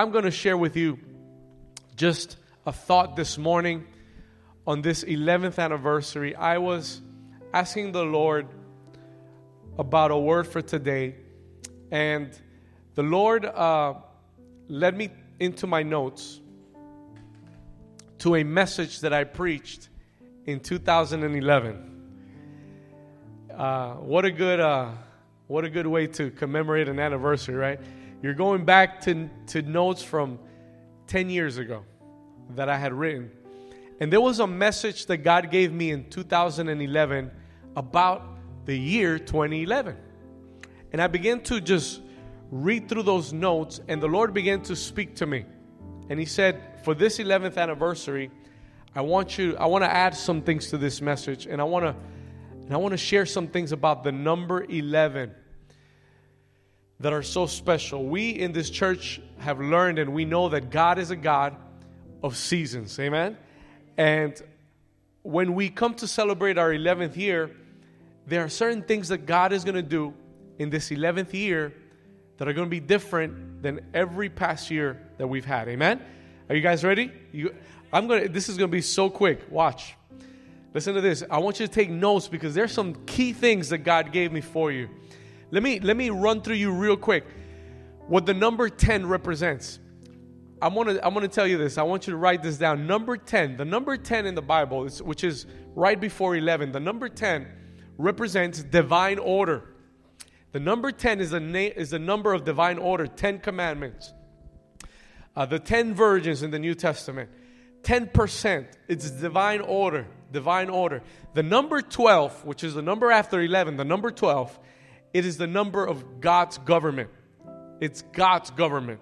I'm going to share with you just a thought this morning on this 11th anniversary. I was asking the Lord about a word for today, and the Lord uh, led me into my notes to a message that I preached in 2011. Uh, what a good, uh, what a good way to commemorate an anniversary, right? You're going back to, to notes from 10 years ago that I had written. And there was a message that God gave me in 2011 about the year 2011. And I began to just read through those notes, and the Lord began to speak to me. And He said, For this 11th anniversary, I want you, I want to add some things to this message, and I want to, and I want to share some things about the number 11 that are so special. We in this church have learned and we know that God is a God of seasons. Amen. And when we come to celebrate our 11th year, there are certain things that God is going to do in this 11th year that are going to be different than every past year that we've had. Amen. Are you guys ready? You, I'm going to this is going to be so quick. Watch. Listen to this. I want you to take notes because there's some key things that God gave me for you. Let me let me run through you real quick what the number 10 represents. I'm gonna I'm gonna tell you this. I want you to write this down. Number 10, the number 10 in the Bible, is, which is right before 11. The number 10 represents divine order. The number 10 is the na- is the number of divine order. 10 commandments. Uh, the 10 virgins in the New Testament. 10%. It's divine order. Divine order. The number 12, which is the number after 11, the number 12 it is the number of God's government. It's God's government.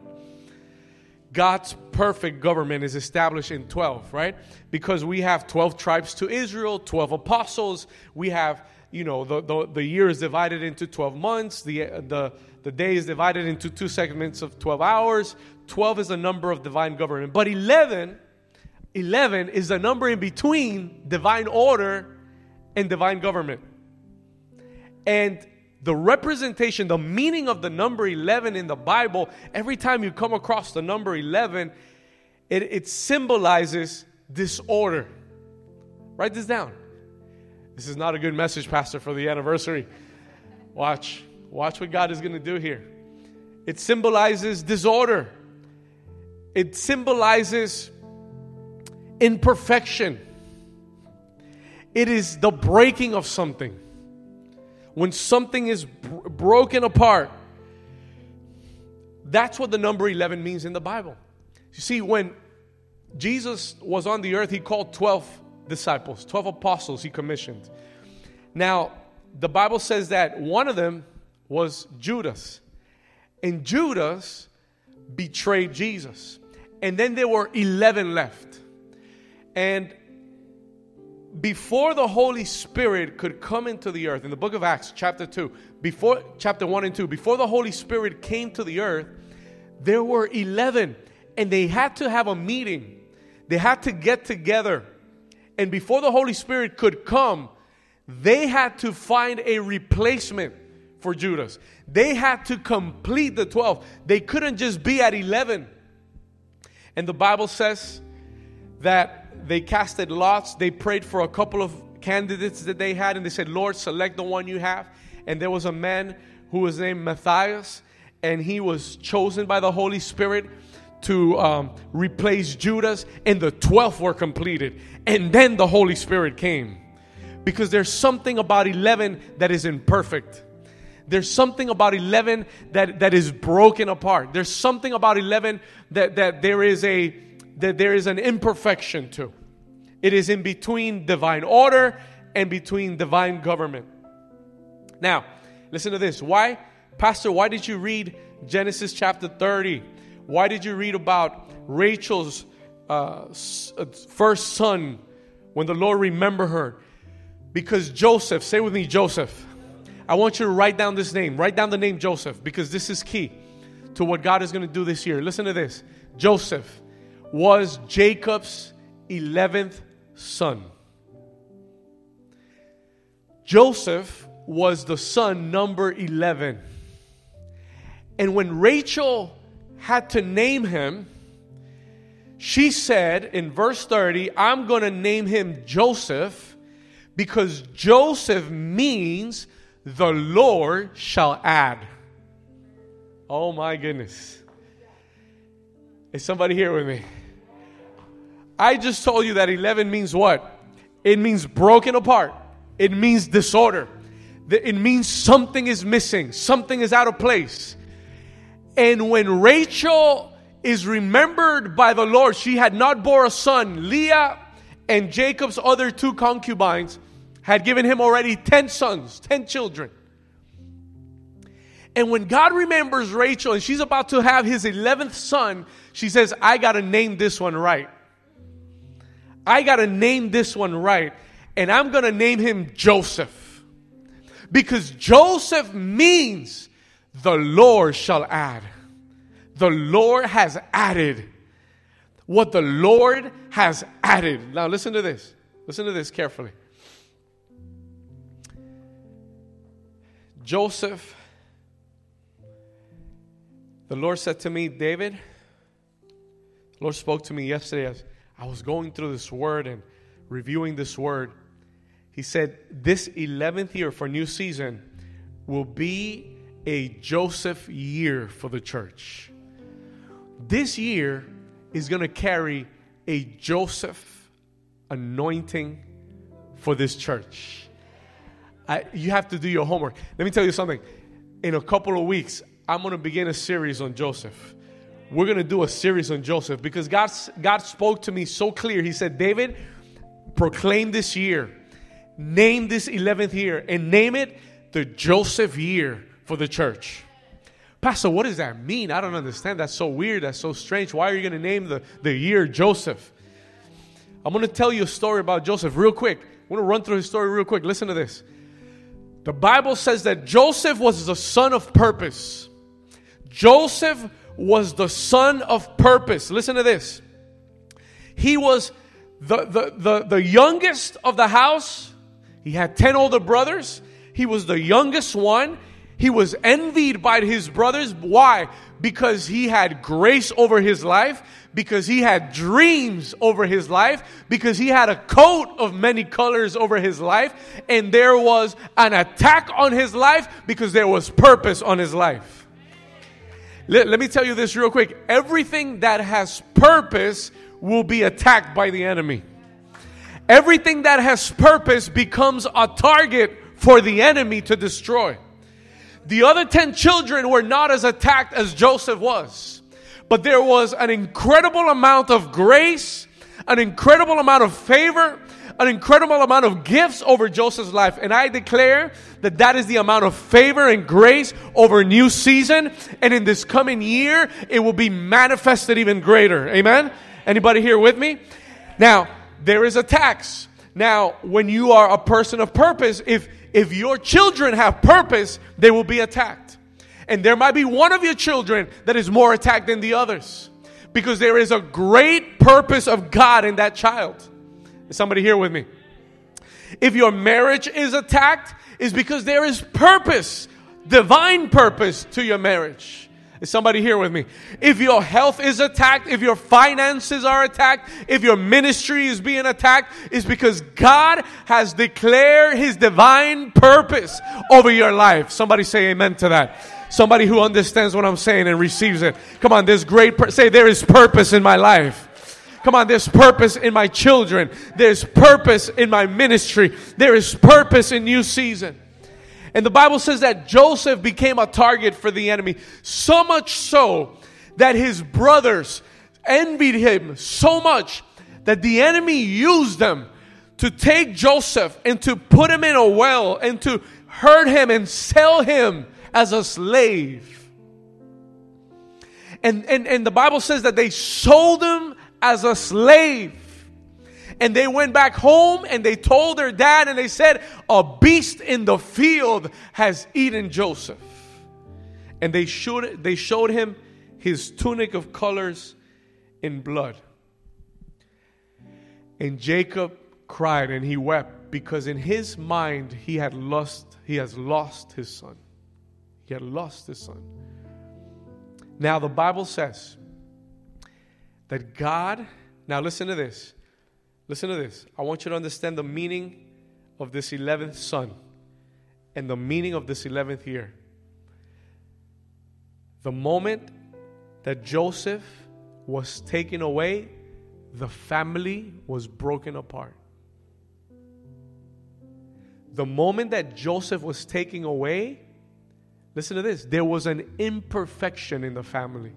God's perfect government is established in 12, right? Because we have 12 tribes to Israel, 12 apostles. We have, you know, the, the, the year is divided into 12 months. The, the, the day is divided into two segments of 12 hours. 12 is the number of divine government. But 11, 11 is the number in between divine order and divine government. And the representation, the meaning of the number 11 in the Bible, every time you come across the number 11, it, it symbolizes disorder. Write this down. This is not a good message, Pastor, for the anniversary. Watch. Watch what God is going to do here. It symbolizes disorder, it symbolizes imperfection. It is the breaking of something when something is br- broken apart, that's what the number 11 means in the Bible. You see, when Jesus was on the earth, he called 12 disciples, 12 apostles he commissioned. Now, the Bible says that one of them was Judas. And Judas betrayed Jesus. And then there were 11 left. And before the Holy Spirit could come into the earth, in the book of Acts, chapter 2, before chapter 1 and 2, before the Holy Spirit came to the earth, there were 11, and they had to have a meeting. They had to get together. And before the Holy Spirit could come, they had to find a replacement for Judas. They had to complete the 12. They couldn't just be at 11. And the Bible says that they casted lots. They prayed for a couple of candidates that they had, and they said, Lord, select the one you have. And there was a man who was named Matthias, and he was chosen by the Holy Spirit to um, replace Judas, and the 12 were completed. And then the Holy Spirit came. Because there's something about 11 that is imperfect. There's something about 11 that, that is broken apart. There's something about 11 that, that there is a that there is an imperfection to. It is in between divine order and between divine government. Now, listen to this. Why, Pastor, why did you read Genesis chapter 30? Why did you read about Rachel's uh, uh first son when the Lord remembered her? Because Joseph, say with me, Joseph. I want you to write down this name. Write down the name Joseph because this is key to what God is going to do this year. Listen to this. Joseph was Jacob's 11th son. Joseph was the son number 11. And when Rachel had to name him, she said in verse 30, I'm going to name him Joseph because Joseph means the Lord shall add. Oh my goodness. Is somebody here with me? I just told you that 11 means what? It means broken apart, it means disorder, it means something is missing, something is out of place. And when Rachel is remembered by the Lord, she had not bore a son. Leah and Jacob's other two concubines had given him already 10 sons, 10 children. And when God remembers Rachel and she's about to have his 11th son, she says, I got to name this one right. I got to name this one right. And I'm going to name him Joseph. Because Joseph means the Lord shall add. The Lord has added. What the Lord has added. Now, listen to this. Listen to this carefully. Joseph, the Lord said to me, David, the Lord spoke to me yesterday as I was going through this word and reviewing this word. He said, This 11th year for new season will be a Joseph year for the church. This year is going to carry a Joseph anointing for this church. I, you have to do your homework. Let me tell you something. In a couple of weeks, I'm going to begin a series on Joseph. We're going to do a series on Joseph because God, God spoke to me so clear. He said, David, proclaim this year, name this 11th year, and name it the Joseph year for the church. Pastor, what does that mean? I don't understand. That's so weird. That's so strange. Why are you going to name the, the year Joseph? I'm going to tell you a story about Joseph real quick. I'm going to run through his story real quick. Listen to this. The Bible says that Joseph was the son of purpose. Joseph was the son of purpose. Listen to this. He was the, the, the, the youngest of the house. He had 10 older brothers. He was the youngest one. He was envied by his brothers. Why? Because he had grace over his life, because he had dreams over his life, because he had a coat of many colors over his life, and there was an attack on his life because there was purpose on his life. Let, let me tell you this real quick everything that has purpose will be attacked by the enemy. Everything that has purpose becomes a target for the enemy to destroy. The other 10 children were not as attacked as Joseph was, but there was an incredible amount of grace, an incredible amount of favor, an incredible amount of gifts over Joseph's life. And I declare that that is the amount of favor and grace over new season. And in this coming year, it will be manifested even greater. Amen? Anybody here with me? Now, there is a tax. Now, when you are a person of purpose, if if your children have purpose, they will be attacked. And there might be one of your children that is more attacked than the others because there is a great purpose of God in that child. Is somebody here with me? If your marriage is attacked, is because there is purpose, divine purpose to your marriage. Is somebody here with me? If your health is attacked, if your finances are attacked, if your ministry is being attacked, it's because God has declared his divine purpose over your life. Somebody say amen to that. Somebody who understands what I'm saying and receives it. Come on, there's great, pur- say there is purpose in my life. Come on, there's purpose in my children. There's purpose in my ministry. There is purpose in new season. And the Bible says that Joseph became a target for the enemy, so much so that his brothers envied him so much that the enemy used them to take Joseph and to put him in a well and to hurt him and sell him as a slave. And, and, and the Bible says that they sold him as a slave. And they went back home and they told their dad and they said, A beast in the field has eaten Joseph. And they showed, they showed him his tunic of colors in blood. And Jacob cried and he wept because in his mind he had lost he has lost his son. He had lost his son. Now, the Bible says that God, now listen to this. Listen to this. I want you to understand the meaning of this 11th son and the meaning of this 11th year. The moment that Joseph was taken away, the family was broken apart. The moment that Joseph was taken away, listen to this, there was an imperfection in the family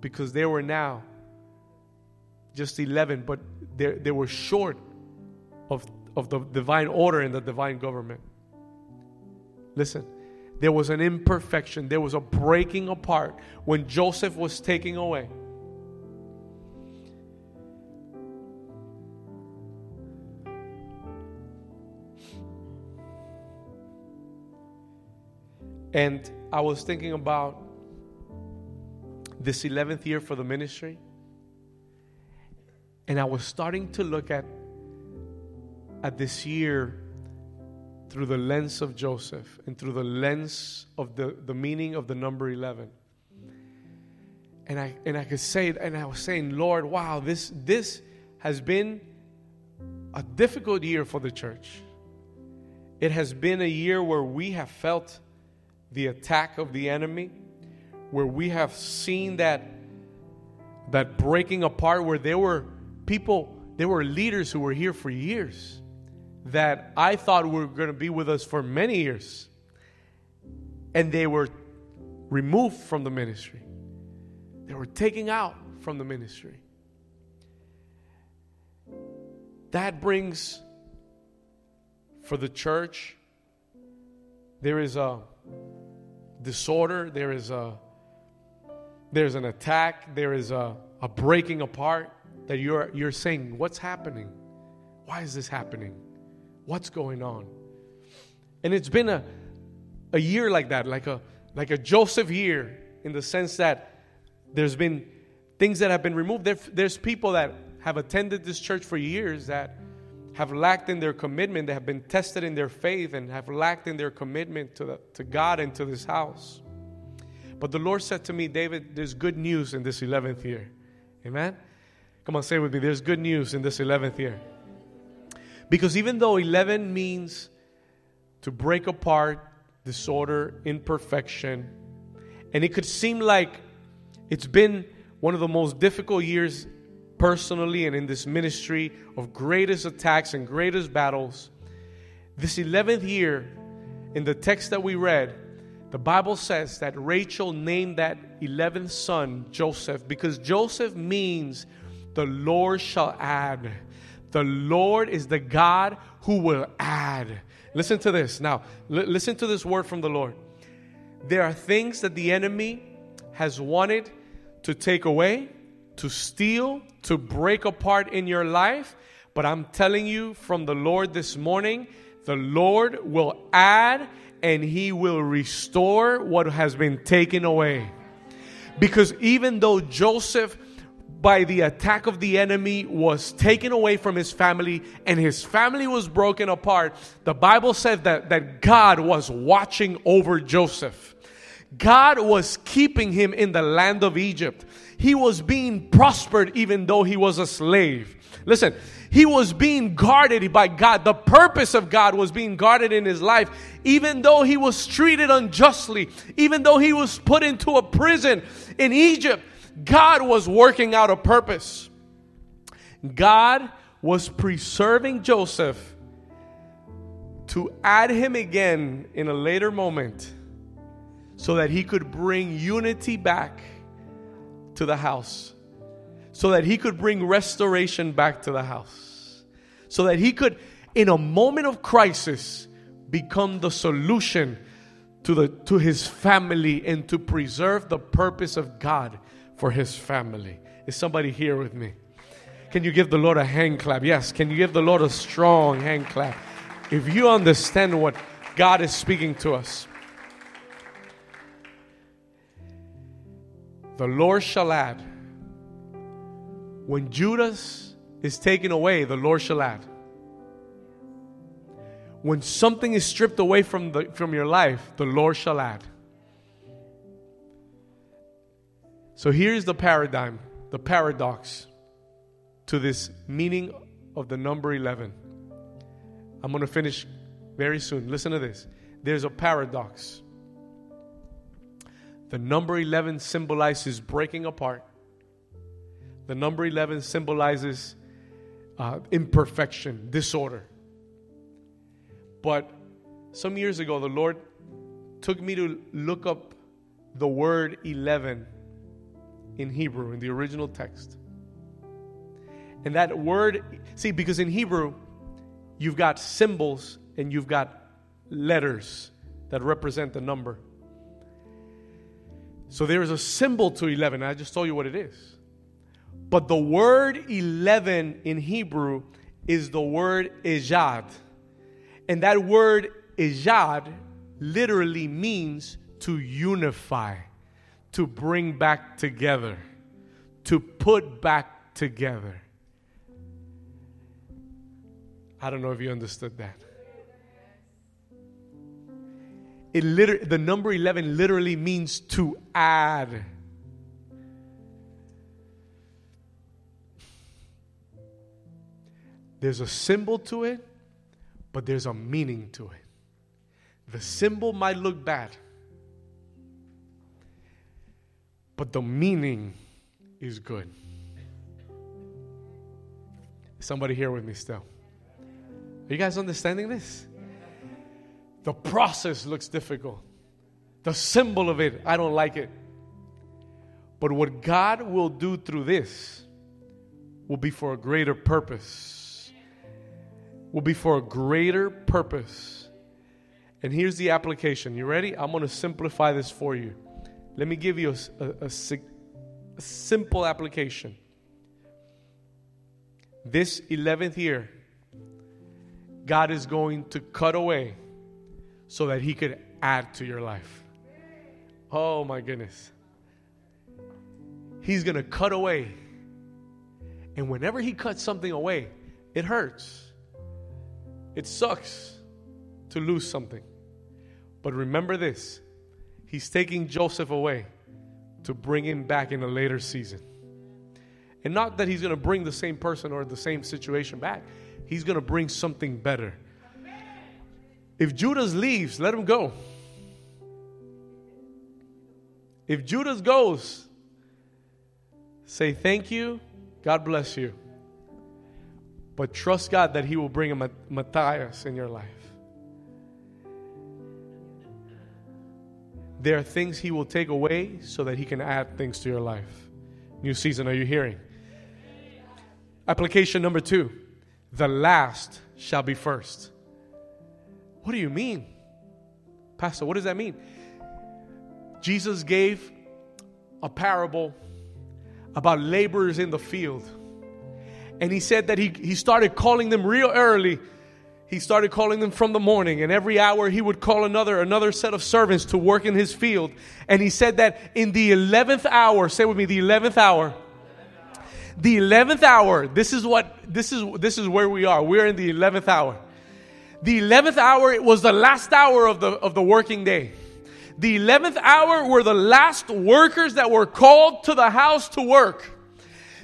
because they were now just 11, but they, they were short of, of the divine order and the divine government. Listen, there was an imperfection, there was a breaking apart when Joseph was taken away. And I was thinking about this 11th year for the ministry. And I was starting to look at, at this year through the lens of Joseph and through the lens of the, the meaning of the number 11. And I, and I could say it, and I was saying, Lord, wow, this, this has been a difficult year for the church. It has been a year where we have felt the attack of the enemy, where we have seen that, that breaking apart, where there were people, there were leaders who were here for years that I thought were going to be with us for many years. And they were removed from the ministry, they were taken out from the ministry. That brings for the church, there is a disorder, there is a there's an attack, there is a, a breaking apart that you're you're saying, what's happening? Why is this happening? What's going on? And it's been a, a year like that, like a like a Joseph year, in the sense that there's been things that have been removed. There, there's people that have attended this church for years that have lacked in their commitment, that have been tested in their faith, and have lacked in their commitment to, the, to God and to this house. But the Lord said to me, David, there's good news in this 11th year. Amen? Come on, say with me, there's good news in this 11th year. Because even though 11 means to break apart, disorder, imperfection, and it could seem like it's been one of the most difficult years personally and in this ministry of greatest attacks and greatest battles. This 11th year, in the text that we read, the Bible says that Rachel named that 11th son Joseph because Joseph means the Lord shall add. The Lord is the God who will add. Listen to this. Now, l- listen to this word from the Lord. There are things that the enemy has wanted to take away, to steal, to break apart in your life. But I'm telling you from the Lord this morning, the Lord will add and he will restore what has been taken away. Because even though Joseph by the attack of the enemy was taken away from his family and his family was broken apart, the Bible said that, that God was watching over Joseph. God was keeping him in the land of Egypt. He was being prospered even though he was a slave. Listen, he was being guarded by God. The purpose of God was being guarded in his life, even though he was treated unjustly, even though he was put into a prison in Egypt. God was working out a purpose. God was preserving Joseph to add him again in a later moment so that he could bring unity back to the house, so that he could bring restoration back to the house, so that he could, in a moment of crisis, become the solution to, the, to his family and to preserve the purpose of God for his family. Is somebody here with me? Can you give the Lord a hand clap? Yes. Can you give the Lord a strong hand clap? If you understand what God is speaking to us, the Lord shall add. When Judas is taken away, the Lord shall add. When something is stripped away from, the, from your life, the Lord shall add. So here's the paradigm, the paradox to this meaning of the number 11. I'm going to finish very soon. Listen to this. There's a paradox. The number 11 symbolizes breaking apart. The number 11 symbolizes uh, imperfection, disorder. But some years ago, the Lord took me to look up the word 11 in Hebrew, in the original text. And that word, see, because in Hebrew, you've got symbols and you've got letters that represent the number. So there is a symbol to 11. I just told you what it is. But the word 11 in Hebrew is the word ejad. And that word ejad literally means to unify, to bring back together, to put back together. I don't know if you understood that. It liter- the number 11 literally means to add. There's a symbol to it, but there's a meaning to it. The symbol might look bad, but the meaning is good. Somebody here with me still? Are you guys understanding this? The process looks difficult. The symbol of it, I don't like it. But what God will do through this will be for a greater purpose. Will be for a greater purpose. And here's the application. You ready? I'm going to simplify this for you. Let me give you a, a, a, a simple application. This 11th year, God is going to cut away so that He could add to your life. Oh my goodness. He's going to cut away. And whenever He cuts something away, it hurts. It sucks to lose something. But remember this He's taking Joseph away to bring him back in a later season. And not that He's going to bring the same person or the same situation back, He's going to bring something better. If Judas leaves, let him go. If Judas goes, say thank you, God bless you. But trust God that He will bring a Matthias in your life. There are things He will take away so that He can add things to your life. New season, are you hearing? Application number two the last shall be first. What do you mean? Pastor, what does that mean? Jesus gave a parable about laborers in the field. And he said that he, he started calling them real early. He started calling them from the morning, and every hour he would call another another set of servants to work in his field. And he said that in the eleventh hour, say with me, the eleventh hour. The eleventh hour. This is what this is. This is where we are. We're in the eleventh hour. The 11th hour it was the last hour of the, of the working day. The 11th hour were the last workers that were called to the house to work.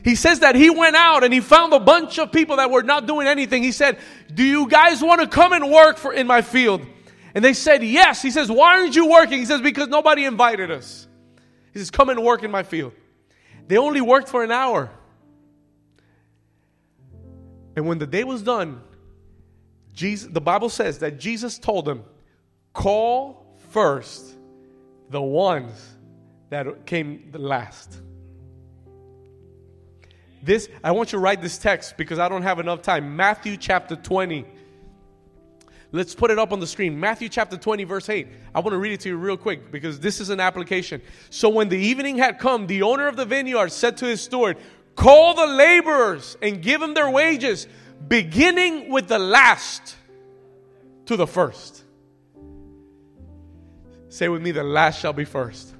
He says that he went out and he found a bunch of people that were not doing anything. He said, Do you guys want to come and work for in my field? And they said, Yes. He says, Why aren't you working? He says, Because nobody invited us. He says, Come and work in my field. They only worked for an hour. And when the day was done, Jesus, the Bible says that Jesus told them, call first the ones that came the last. This, I want you to write this text because I don't have enough time. Matthew chapter 20. Let's put it up on the screen. Matthew chapter 20, verse 8. I want to read it to you real quick because this is an application. So when the evening had come, the owner of the vineyard said to his steward, Call the laborers and give them their wages beginning with the last to the first. Say with me, the last shall be first.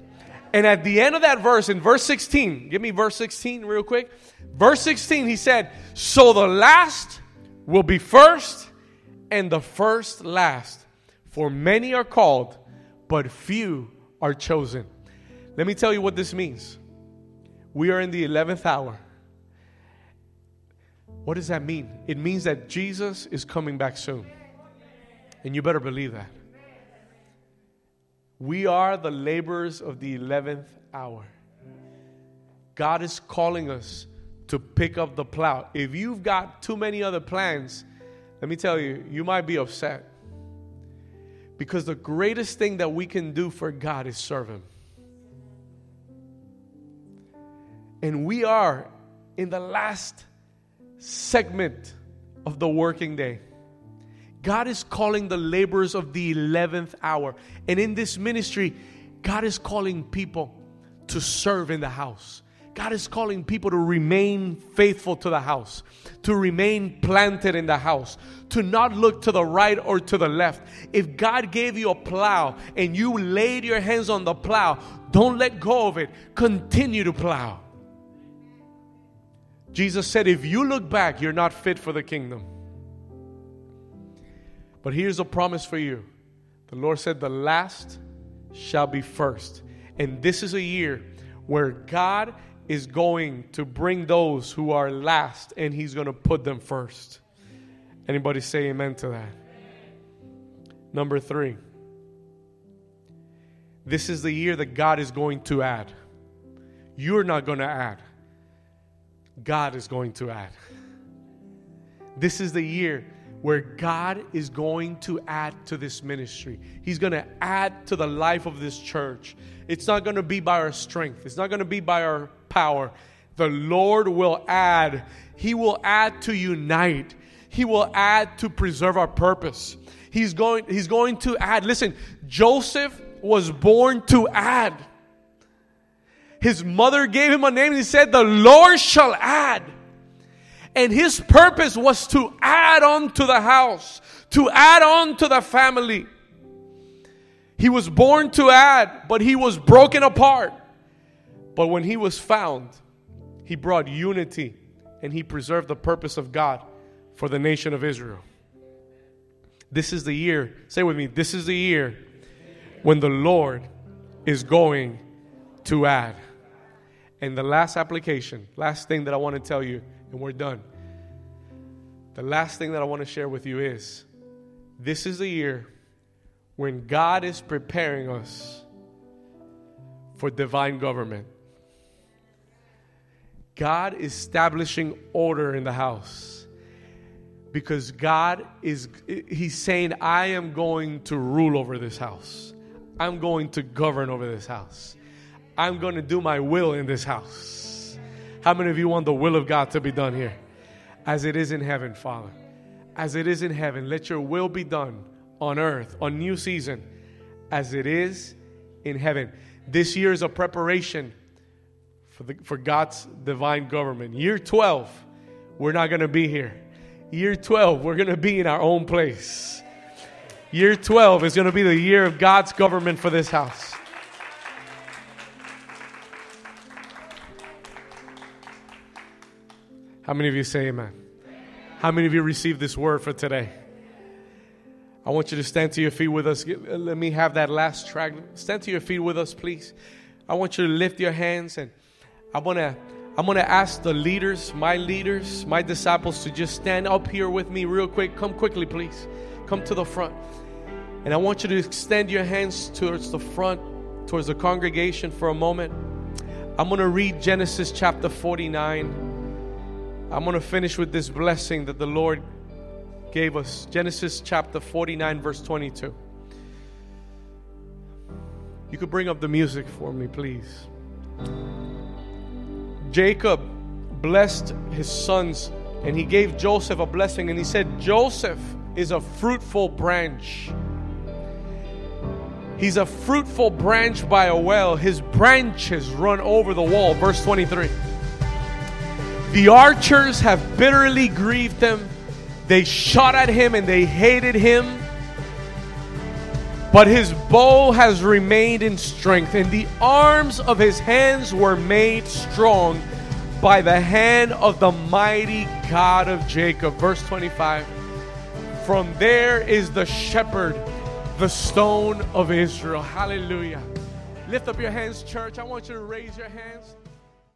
And at the end of that verse, in verse 16, give me verse 16 real quick. Verse 16, he said, So the last will be first, and the first last. For many are called, but few are chosen. Let me tell you what this means. We are in the 11th hour. What does that mean? It means that Jesus is coming back soon. And you better believe that. We are the laborers of the 11th hour. God is calling us to pick up the plow. If you've got too many other plans, let me tell you, you might be upset. Because the greatest thing that we can do for God is serve Him. And we are in the last segment of the working day. God is calling the laborers of the 11th hour. And in this ministry, God is calling people to serve in the house. God is calling people to remain faithful to the house, to remain planted in the house, to not look to the right or to the left. If God gave you a plow and you laid your hands on the plow, don't let go of it. Continue to plow. Jesus said, If you look back, you're not fit for the kingdom. But here's a promise for you the Lord said, The last shall be first. And this is a year where God is going to bring those who are last and he's going to put them first. Anybody say amen to that? Number 3. This is the year that God is going to add. You're not going to add. God is going to add. This is the year where God is going to add to this ministry. He's going to add to the life of this church. It's not going to be by our strength, it's not going to be by our power. The Lord will add. He will add to unite. He will add to preserve our purpose. He's going, he's going to add. Listen, Joseph was born to add. His mother gave him a name and he said, The Lord shall add. And his purpose was to add on to the house, to add on to the family. He was born to add, but he was broken apart. But when he was found, he brought unity and he preserved the purpose of God for the nation of Israel. This is the year, say with me, this is the year when the Lord is going to add. And the last application, last thing that I want to tell you, and we're done. The last thing that I want to share with you is this is the year when God is preparing us for divine government. God is establishing order in the house. Because God is, He's saying, I am going to rule over this house. I'm going to govern over this house. I'm going to do my will in this house. How many of you want the will of God to be done here? As it is in heaven, Father. As it is in heaven, let your will be done on earth, on new season, as it is in heaven. This year is a preparation for, the, for God's divine government. Year 12, we're not going to be here. Year 12, we're going to be in our own place. Year 12 is going to be the year of God's government for this house. How many of you say amen? How many of you received this word for today? I want you to stand to your feet with us. Let me have that last track. Stand to your feet with us, please. I want you to lift your hands and I want to I'm going to ask the leaders, my leaders, my disciples to just stand up here with me real quick. Come quickly, please. Come to the front. And I want you to extend your hands towards the front, towards the congregation for a moment. I'm going to read Genesis chapter 49. I'm going to finish with this blessing that the Lord gave us. Genesis chapter 49, verse 22. You could bring up the music for me, please. Jacob blessed his sons and he gave Joseph a blessing and he said, Joseph is a fruitful branch. He's a fruitful branch by a well. His branches run over the wall. Verse 23. The archers have bitterly grieved him. They shot at him and they hated him. But his bow has remained in strength, and the arms of his hands were made strong by the hand of the mighty God of Jacob. Verse 25. From there is the shepherd, the stone of Israel. Hallelujah. Lift up your hands, church. I want you to raise your hands.